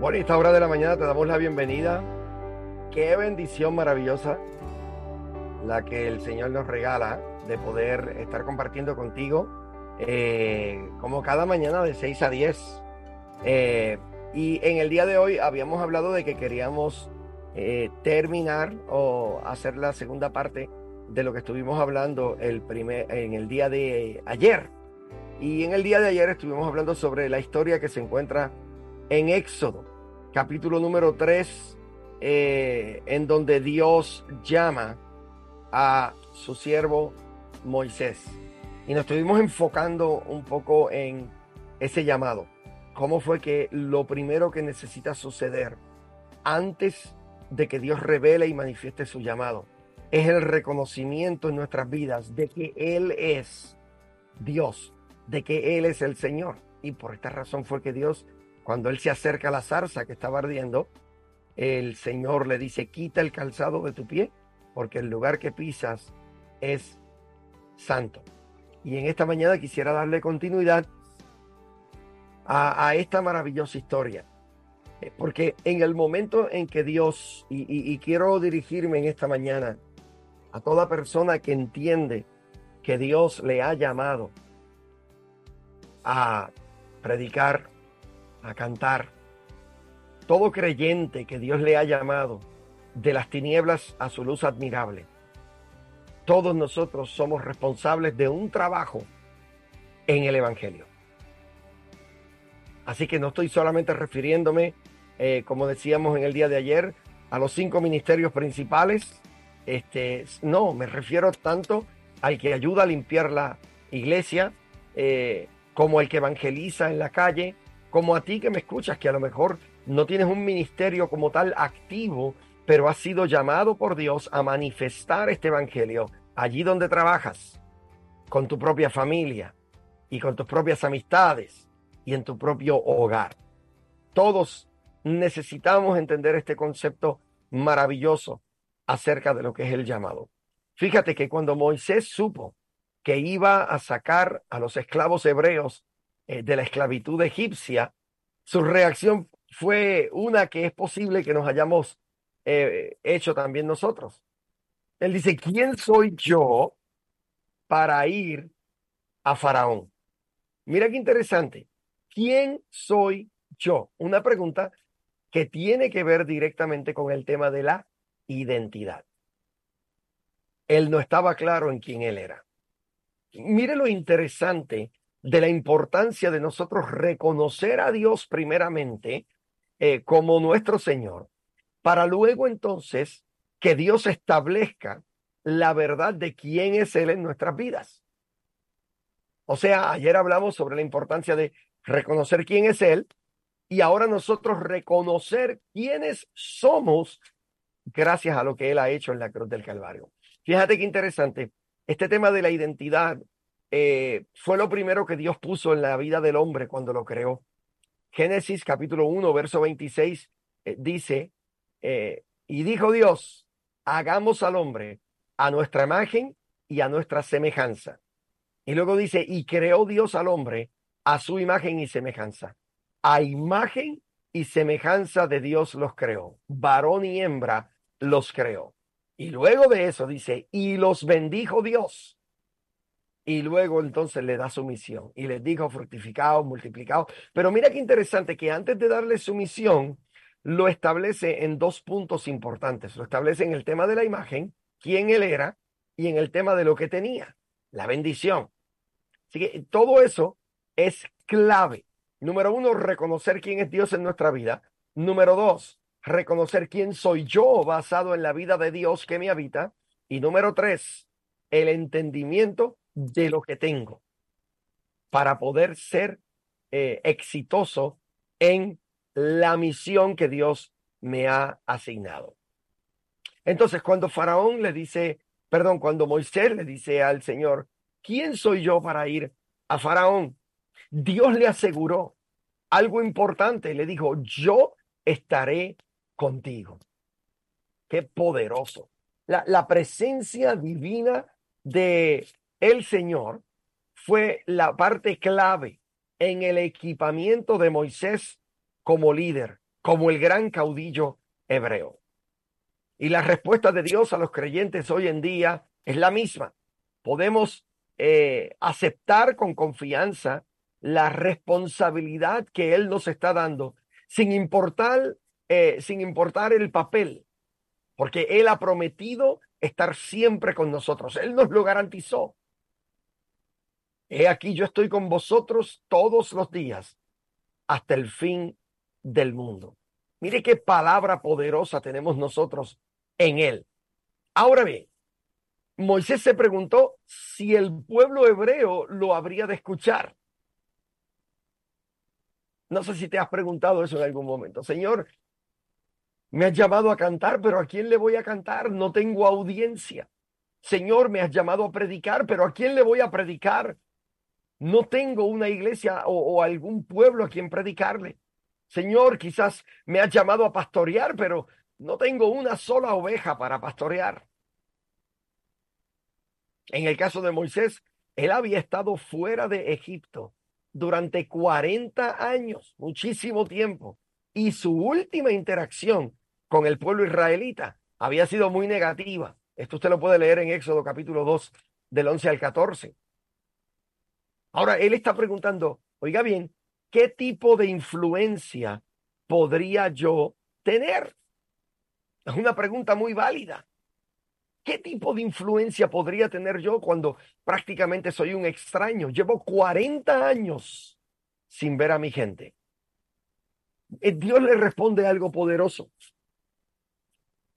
Bueno, y esta hora de la mañana te damos la bienvenida. Qué bendición maravillosa la que el Señor nos regala de poder estar compartiendo contigo eh, como cada mañana de 6 a 10. Eh, y en el día de hoy habíamos hablado de que queríamos eh, terminar o hacer la segunda parte de lo que estuvimos hablando el primer, en el día de ayer. Y en el día de ayer estuvimos hablando sobre la historia que se encuentra en Éxodo capítulo número 3, eh, en donde Dios llama a su siervo Moisés. Y nos estuvimos enfocando un poco en ese llamado. ¿Cómo fue que lo primero que necesita suceder antes de que Dios revele y manifieste su llamado es el reconocimiento en nuestras vidas de que Él es Dios, de que Él es el Señor? Y por esta razón fue que Dios cuando él se acerca a la zarza que estaba ardiendo, el Señor le dice, quita el calzado de tu pie, porque el lugar que pisas es santo. Y en esta mañana quisiera darle continuidad a, esta maravillosa historia. Eh, porque en el momento en que Dios, y quiero dirigirme en esta mañana a toda persona que entiende que Dios le ha llamado a predicar a cantar. Todo creyente que Dios le ha llamado de las tinieblas a su luz admirable. Todos nosotros somos responsables de un trabajo en el Evangelio. Así que no estoy solamente refiriéndome, eh, como decíamos en el día de ayer, a los cinco ministerios principales. Este, no, me refiero tanto al que ayuda a limpiar la iglesia, eh, como el que evangeliza en la calle, como a ti que me escuchas, que a lo mejor no tienes un ministerio como tal activo, pero has sido llamado por Dios a manifestar este evangelio allí donde trabajas, con tu propia familia y con tus propias amistades y en tu propio hogar. Todos necesitamos entender este concepto maravilloso acerca de lo que es el llamado. Fíjate que cuando Moisés supo que iba a sacar a los esclavos hebreos eh, de la esclavitud egipcia, su reacción fue una que es posible que nos hayamos eh, hecho también nosotros. Él dice, ¿quién soy yo para ir a Faraón? Mira qué interesante. ¿Quién soy yo? Una pregunta que tiene que ver directamente con el tema de la identidad. Él no estaba claro en quién él era. Mire lo interesante de la importancia de nosotros reconocer a Dios primeramente eh, como nuestro Señor, para luego entonces que Dios establezca la verdad de quién es Él en nuestras vidas. O sea, ayer hablamos sobre la importancia de reconocer quién es Él y ahora nosotros reconocer quiénes somos gracias a lo que Él ha hecho en la cruz del Calvario. Fíjate qué interesante. Este tema de la identidad eh, fue lo primero que Dios puso en la vida del hombre cuando lo creó. Génesis capítulo 1, verso 26 eh, dice, eh, y dijo Dios, hagamos al hombre a nuestra imagen y a nuestra semejanza. Y luego dice, y creó Dios al hombre a su imagen y semejanza. A imagen y semejanza de Dios los creó. Varón y hembra los creó. Y luego de eso dice, y los bendijo Dios y luego entonces le da su misión y les dijo fructificado, multiplicado. Pero mira qué interesante que antes de darle su misión, lo establece en dos puntos importantes. Lo establece en el tema de la imagen, quién él era, y en el tema de lo que tenía, la bendición. Así que todo eso es clave. Número uno, reconocer quién es Dios en nuestra vida. Número dos, reconocer quién soy yo basado en la vida de Dios que me habita. Y número tres, el entendimiento de lo que tengo para poder ser eh, exitoso en la misión que Dios me ha asignado. Entonces, cuando Faraón le dice, perdón, cuando Moisés le dice al Señor, ¿quién soy yo para ir a Faraón? Dios le aseguró algo importante, le dijo, yo estaré contigo. Qué poderoso. La, la presencia divina de el Señor fue la parte clave en el equipamiento de Moisés como líder, como el gran caudillo hebreo. Y la respuesta de Dios a los creyentes hoy en día es la misma. Podemos eh, aceptar con confianza la responsabilidad que Él nos está dando, sin importar, eh, sin importar el papel, porque Él ha prometido estar siempre con nosotros. Él nos lo garantizó. He aquí yo estoy con vosotros todos los días hasta el fin del mundo. Mire qué palabra poderosa tenemos nosotros en él. Ahora bien, Moisés se preguntó si el pueblo hebreo lo habría de escuchar. No sé si te has preguntado eso en algún momento. Señor, me has llamado a cantar, pero ¿a quién le voy a cantar? No tengo audiencia. Señor, me has llamado a predicar, pero ¿a quién le voy a predicar? No tengo una iglesia o, algún pueblo a quien predicarle. Señor, quizás me has llamado a pastorear, pero no tengo una sola oveja para pastorear. En el caso de Moisés, él había estado fuera de Egipto durante 40 años, muchísimo tiempo, y su última interacción con el pueblo israelita había sido muy negativa. Esto usted lo puede leer en Éxodo capítulo 2 del 11 al 14. Ahora, él está preguntando, oiga bien, ¿qué tipo de influencia podría yo tener? Es una pregunta muy válida. ¿Qué tipo de influencia podría tener yo cuando prácticamente soy un extraño? Llevo 40 años sin ver a mi gente. Eh, Dios le responde algo poderoso.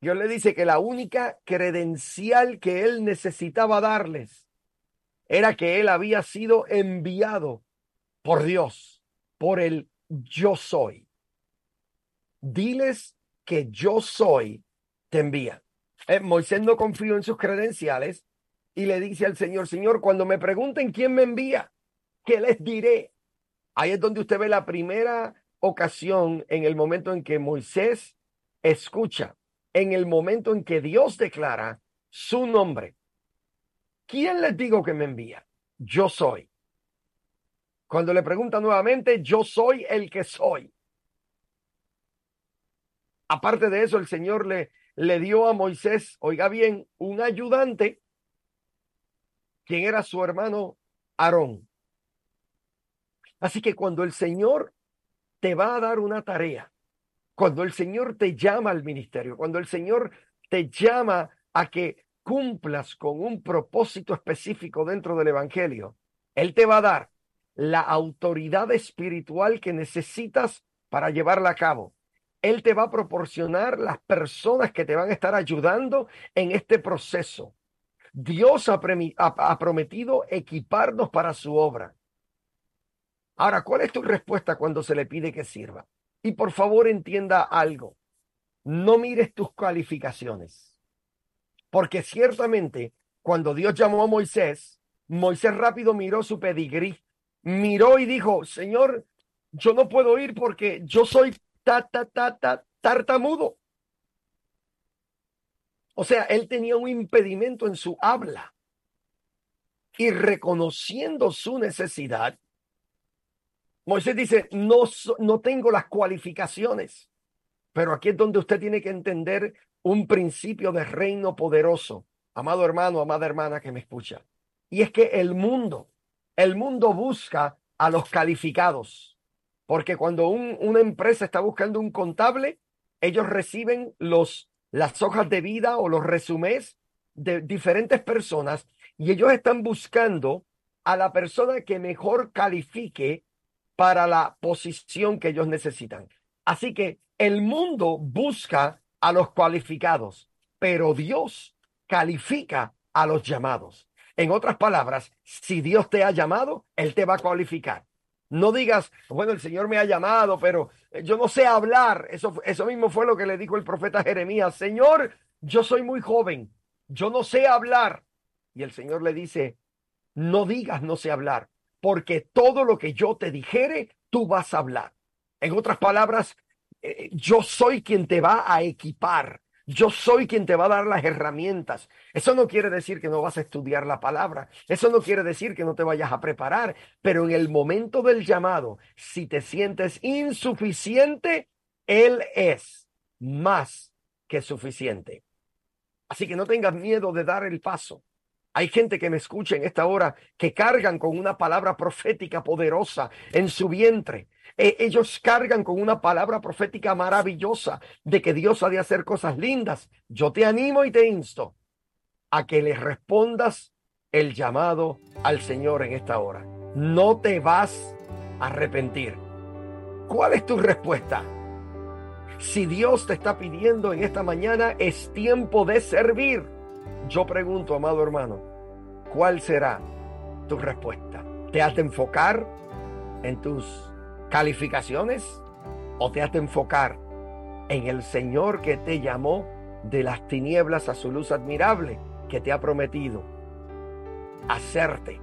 Dios le dice que la única credencial que él necesitaba darles era que él había sido enviado por Dios, por el yo soy. Diles que yo soy, te envía. Eh, Moisés no confió en sus credenciales y le dice al Señor, Señor, cuando me pregunten quién me envía, ¿qué les diré? Ahí es donde usted ve la primera ocasión en el momento en que Moisés escucha en el momento en que Dios declara su nombre. ¿Quién les digo que me envía? Yo soy. Cuando le pregunta nuevamente, yo soy el que soy. Aparte de eso, el Señor le, le dio a Moisés, oiga bien, un ayudante, quien era su hermano Aarón. Así que cuando el Señor te va a dar una tarea, cuando el Señor te llama al ministerio, cuando el Señor te llama a que cumplas con un propósito específico dentro del Evangelio, Él te va a dar la autoridad espiritual que necesitas para llevarla a cabo. Él te va a proporcionar las personas que te van a estar ayudando en este proceso. Dios ha, prometido equiparnos para su obra. Ahora, ¿cuál es tu respuesta cuando se le pide que sirva? Y por favor entienda algo, no mires tus calificaciones, porque ciertamente cuando Dios llamó a Moisés, Moisés rápido miró su pedigrí, miró y dijo, Señor, yo no puedo ir porque yo soy ta, ta, ta, ta, tartamudo. O sea, él tenía un impedimento en su habla. Y reconociendo su necesidad, Moisés dice, no, no tengo las cualificaciones, pero aquí es donde usted tiene que entender un principio de reino poderoso, amado hermano, amada hermana que me escucha. Y es que el mundo, el mundo busca a los calificados, porque cuando una empresa está buscando un contable, ellos reciben los, las hojas de vida o los resumés de diferentes personas y ellos están buscando a la persona que mejor califique para la posición que ellos necesitan. Así que el mundo busca a los cualificados, pero Dios califica a los llamados. En otras palabras, si Dios te ha llamado, Él te va a cualificar. No digas, bueno, el Señor me ha llamado, pero yo no sé hablar. Eso, eso mismo fue lo que le dijo el profeta Jeremías. Señor, yo soy muy joven, yo no sé hablar. Y el Señor le dice, no digas no sé hablar, porque todo lo que yo te dijere, tú vas a hablar. En otras palabras, eh, yo soy quien te va a equipar. Yo soy quien te va a dar las herramientas. Eso no quiere decir que no vas a estudiar la palabra. Eso no quiere decir que no te vayas a preparar. Pero en el momento del llamado, si te sientes insuficiente, Él es más que suficiente. Así que no tengas miedo de dar el paso. Hay gente que me escucha en esta hora que cargan con una palabra profética poderosa en su vientre. E, ellos cargan con una palabra profética maravillosa de que Dios ha de hacer cosas lindas. Yo te animo y te insto a que le respondas el llamado al Señor en esta hora. No te vas a arrepentir. ¿Cuál es tu respuesta? Si Dios te está pidiendo en esta mañana, es tiempo de servir. Yo pregunto, amado hermano, ¿cuál será tu respuesta? ¿Te has de enfocar en tus calificaciones o te has de enfocar en el Señor que te llamó de las tinieblas a su luz admirable, que te ha prometido hacerte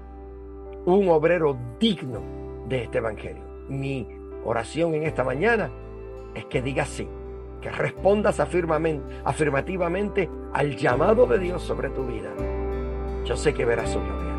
un obrero digno de este Evangelio? Mi oración en esta mañana es que digas sí, que respondas afirmativamente al llamado de Dios sobre tu vida. Yo sé que verás su gloria.